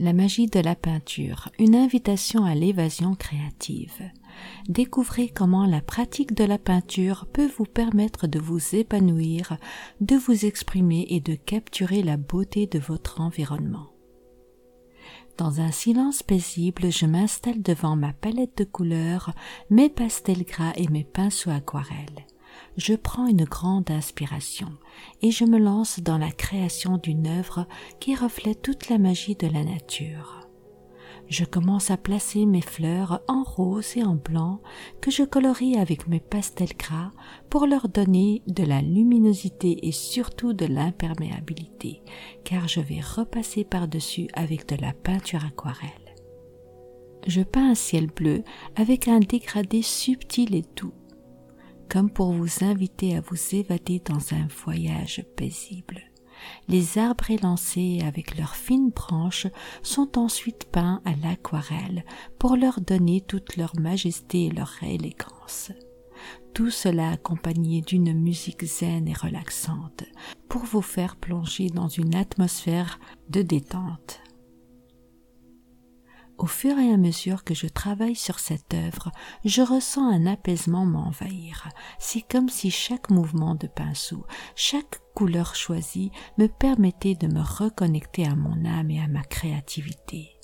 La magie de la peinture, une invitation à l'évasion créative. Découvrez comment la pratique de la peinture peut vous permettre de vous épanouir, de vous exprimer et de capturer la beauté de votre environnement. Dans un silence paisible, je m'installe devant ma palette de couleurs, mes pastels gras et mes pinceaux aquarelles je prends une grande inspiration et je me lance dans la création d'une œuvre qui reflète toute la magie de la nature. Je commence à placer mes fleurs en rose et en blanc que je colorie avec mes pastels gras pour leur donner de la luminosité et surtout de l'imperméabilité, car je vais repasser par-dessus avec de la peinture aquarelle. Je peins un ciel bleu avec un dégradé subtil et doux comme pour vous inviter à vous évader dans un voyage paisible. Les arbres élancés avec leurs fines branches sont ensuite peints à l'aquarelle pour leur donner toute leur majesté et leur élégance. Tout cela accompagné d'une musique zen et relaxante pour vous faire plonger dans une atmosphère de détente. Au fur et à mesure que je travaille sur cette œuvre, je ressens un apaisement m'envahir. C'est comme si chaque mouvement de pinceau, chaque couleur choisie me permettait de me reconnecter à mon âme et à ma créativité.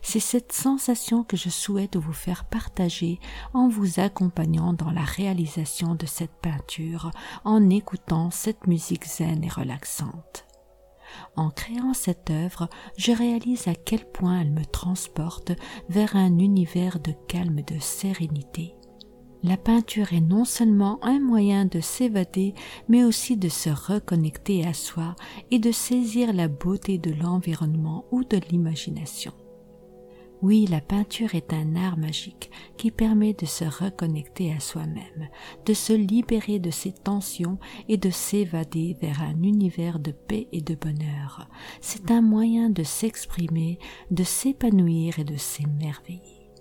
C'est cette sensation que je souhaite vous faire partager en vous accompagnant dans la réalisation de cette peinture, en écoutant cette musique zen et relaxante. En créant cette œuvre, je réalise à quel point elle me transporte vers un univers de calme et de sérénité. La peinture est non seulement un moyen de s'évader, mais aussi de se reconnecter à soi et de saisir la beauté de l'environnement ou de l'imagination. Oui, la peinture est un art magique qui permet de se reconnecter à soi-même, de se libérer de ses tensions et de s'évader vers un univers de paix et de bonheur. C'est un moyen de s'exprimer, de s'épanouir et de s'émerveiller.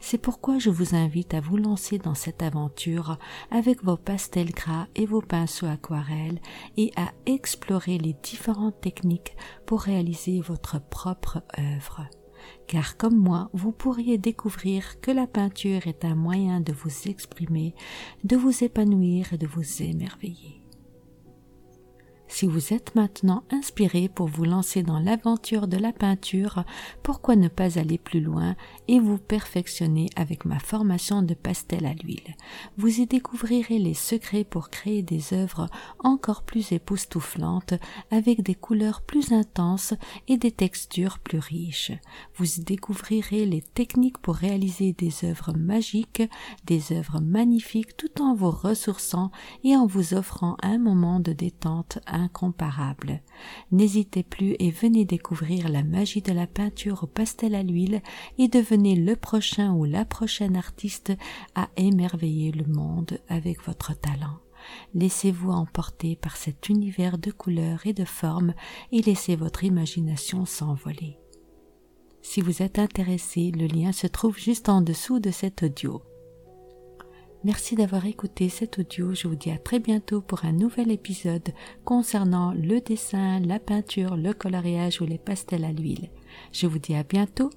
C'est pourquoi je vous invite à vous lancer dans cette aventure avec vos pastels gras et vos pinceaux aquarelles et à explorer les différentes techniques pour réaliser votre propre œuvre car comme moi, vous pourriez découvrir que la peinture est un moyen de vous exprimer, de vous épanouir et de vous émerveiller. Si vous êtes maintenant inspiré pour vous lancer dans l'aventure de la peinture, pourquoi ne pas aller plus loin et vous perfectionner avec ma formation de pastel à l'huile? Vous y découvrirez les secrets pour créer des œuvres encore plus époustouflantes avec des couleurs plus intenses et des textures plus riches. Vous y découvrirez les techniques pour réaliser des œuvres magiques, des œuvres magnifiques tout en vous ressourçant et en vous offrant un moment de détente incomparable. N'hésitez plus et venez découvrir la magie de la peinture au pastel à l'huile et devenez le prochain ou la prochaine artiste à émerveiller le monde avec votre talent. Laissez-vous emporter par cet univers de couleurs et de formes et laissez votre imagination s'envoler. Si vous êtes intéressé, le lien se trouve juste en dessous de cet audio. Merci d'avoir écouté cet audio. Je vous dis à très bientôt pour un nouvel épisode concernant le dessin, la peinture, le coloriage ou les pastels à l'huile. Je vous dis à bientôt